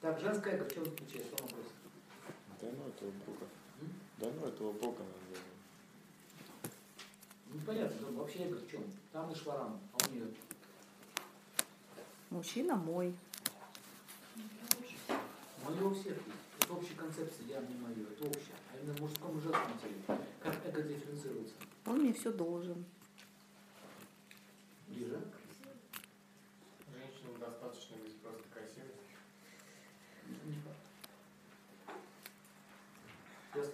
Так, в чем заключается? Вам вопрос. Да ну этого Бога. М? Да ну этого Бога надо. Ну понятно, да, вообще эго в чем? Там и шварам, а у нее. Мужчина мой. Мое у всех есть. Это общая концепция, я не мое, это общее. А именно в мужском и женском теле. Как эго дифференцируется? Он мне все должен. Ближе.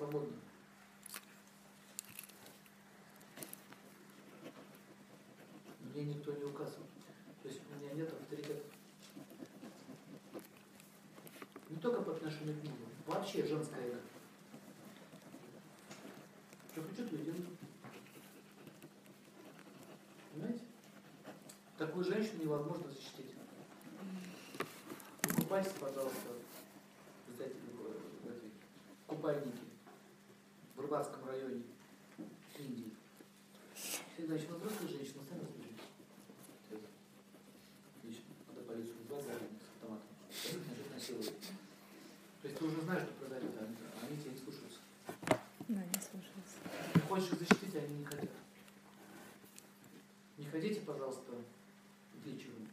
Я свободна. Мне никто не указывает. То есть у меня нет авторитета. Не только по отношению к мужу, вообще женское эго. Что хочу, то и делаю. Понимаете? Такую женщину невозможно защитить. Купайтесь, пожалуйста, в этой- в купальнике в Рыбацком районе Индии. Все, значит, ну, взрослые женщины, сами разберитесь. Это Отлично. Надо полицию вызвать заранее с автоматом. Начать насиловать. То есть ты уже знаешь, что продают, а они, тебя не слушаются. Да, не слушается. Ты хочешь их защитить, а они не хотят. Не ходите, пожалуйста, вечером.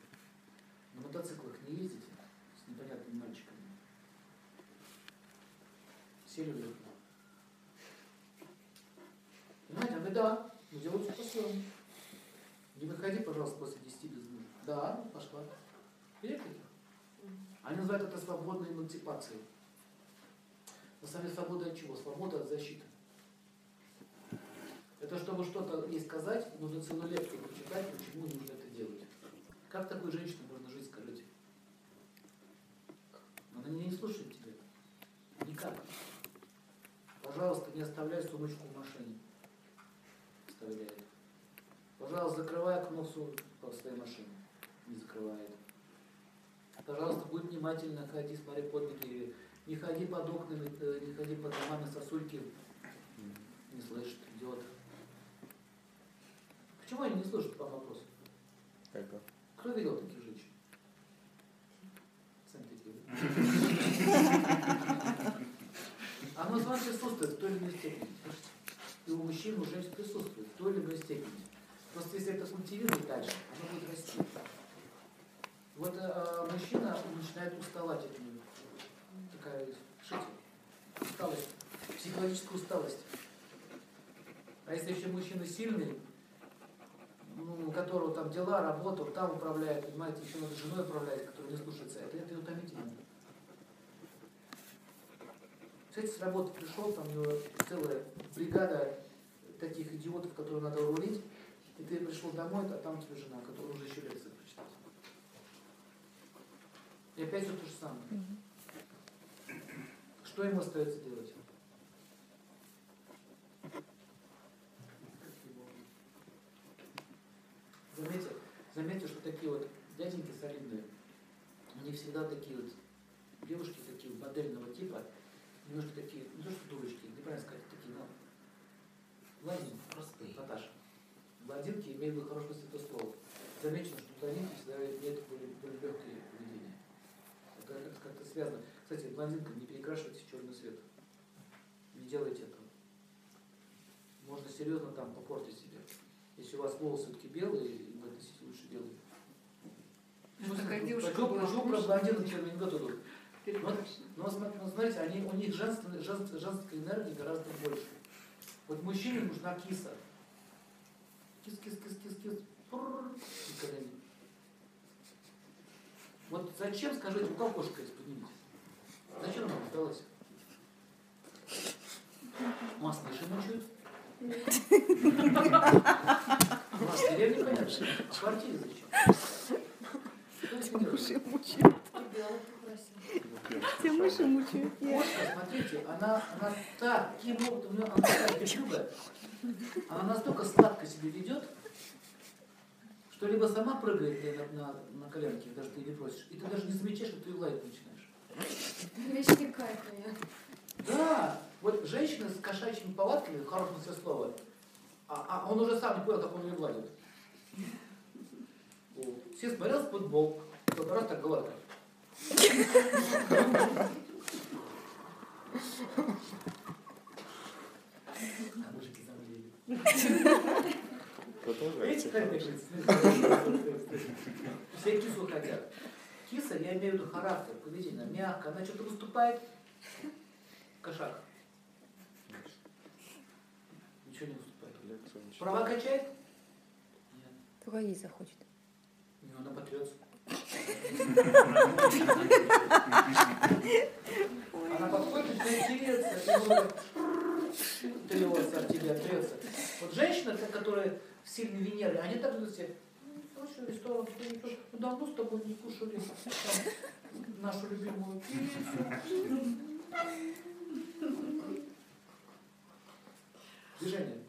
На мотоциклах не ездите с непонятными мальчиками. Сели в легко. Понимаете, он говорит, да, делаем все по-своему. Не выходи, пожалуйста, после 10 без мужа. Да, пошла. Приехали. Они называют это свободной эмансипацией. На самом деле свобода от чего? Свобода от защиты. Это чтобы что-то ей сказать, нужно целую лекцию прочитать, почему нужно это делать. Как такой женщине можно жить, скажите? Она не слушает тебя. Никак. Пожалуйста, не оставляй сумочку в машине. Оставляет. Пожалуйста, закрывай окно в своей машине. Не закрывает. Пожалуйста, будь внимательно, ходи, смотри под ноги. Не ходи под окнами, э, не ходи под домами сосульки. Не слышит, идет. Почему они не слушают по вопросу? Эго. Кто видел таких женщин? Сами такие. Оно с вами присутствует в той или иной степени. И у мужчин, и у женщин присутствует иной степени. Просто если это культивировать дальше, оно будет расти. Вот э, мужчина начинает уставать от нее. Такая, слышите, усталость, психологическая усталость. А если еще мужчина сильный, ну, у которого там дела, работа, там управляет, понимаете, еще надо женой управлять, которая не слушается, это, это утомительно. Кстати, с работы пришел, там у него целая бригада таких идиотов, которые надо рулить, и ты пришел домой, а там тебе жена, которая уже еще лекции прочитала. И опять все то же самое. Мгм. Что ему остается делать? Заметьте, заметьте, что такие вот дяденьки солидные, у них всегда такие вот девушки такие модельного типа, немножко такие, не то что дурочки, неправильно сказать, такие, ну, блондинки, Простые. Наташа. Блондинки имеют смысле этого слова. Замечено, что блондинки всегда имеют более, более легкое поведение. Это, как-то связано. Кстати, блондинкам не перекрашивайте в черный цвет. Не делайте этого. Можно серьезно там попортить себе. Если у вас волосы все-таки белые, вы носите лучше белые. Ну, такая девушка почему про блондинок анекдот идут? Перекрашена. Но ну, знаете, они, у них женственной, женс- женской энергии гораздо больше. Вот мужчине нужна киса. Кис, кис, кис, кис, кис. Колени. Вот зачем, скажите, у кого кошка есть, поднимите. Зачем она осталась? Вас мыши мучают? Вас в деревне, понятно. А в квартире зачем? Мыши мучают. Все мыши мучают. Смотрите, она, она таким образом, у нее она такая печуга, она настолько сладко себя ведет, что либо сама прыгает на, на, на коленки, даже ты не просишь, и ты даже не замечаешь, что ты ее лаять начинаешь. Вещи кайфные. Да, вот женщина с кошачьими повадками, в хорошем смысле слова, а, а он уже сам не понял, как он ее гладит. Вот. Все смотрел футбол, кто раз так Продолжайте. Все кису хотят. Киса, я имею в виду характер, поведение, мягко, она что-то выступает. Кошак. Ничего не выступает. Права качает? Нет. Только не захочет. Не, она потрется. трется от тебя, трется. Вот женщина, та, которая в сильной Венере, они так ведут себя. Ну, что, ресторан, что не пьешь? Ну, давно с тобой не кушали там, нашу любимую пиццу. Движение.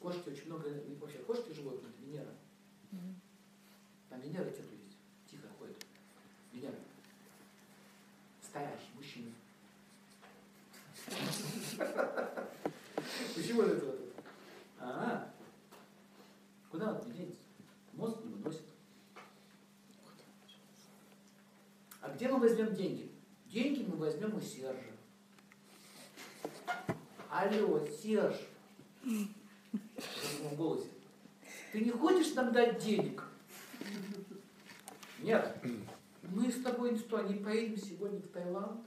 Кошки очень много, и вообще кошки животные, это Венера. Там Венера цвету есть. Тихо ходит. Венера. Стоящий мужчина. Почему это вот это? А, куда он не денется? Мозг не выносит. А где мы возьмем деньги? Деньги мы возьмем у Сержа. Алло, Серж. В таком голосе. Ты не хочешь нам дать денег? Нет. Мы с тобой что, не поедем сегодня в Таиланд.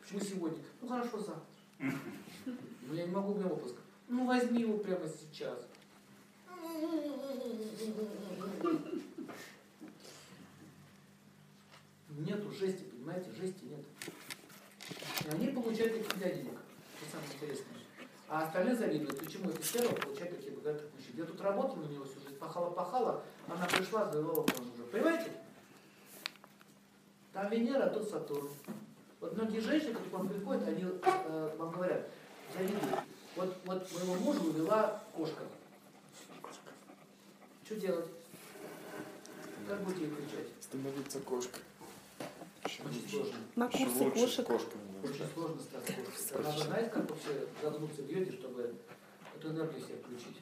Почему сегодня? Ну хорошо, завтра. Ну я не могу, меня отпуск. Ну возьми его прямо сейчас. Нету жести, понимаете, жести нет. И они получают таких для денег. Это самое интересное. А остальные завидуют. Почему эта сфера получает таких богатых мужчин? Я тут работал на него всю жизнь, пахала-пахала, она пришла, завела мужа. Понимаете? Там Венера, а тут Сатурн. Вот многие женщины, которые к вам приходят, они э, вам говорят, завидуют. Вот, вот моего мужа увела кошка. Что делать? Как будете ей кричать? Становиться кошкой. Очень сложно. На курсе кошек. кошками Очень сложно стать кошкой. Надо знать, как вообще загнуться в йоге, чтобы эту энергию себе включить.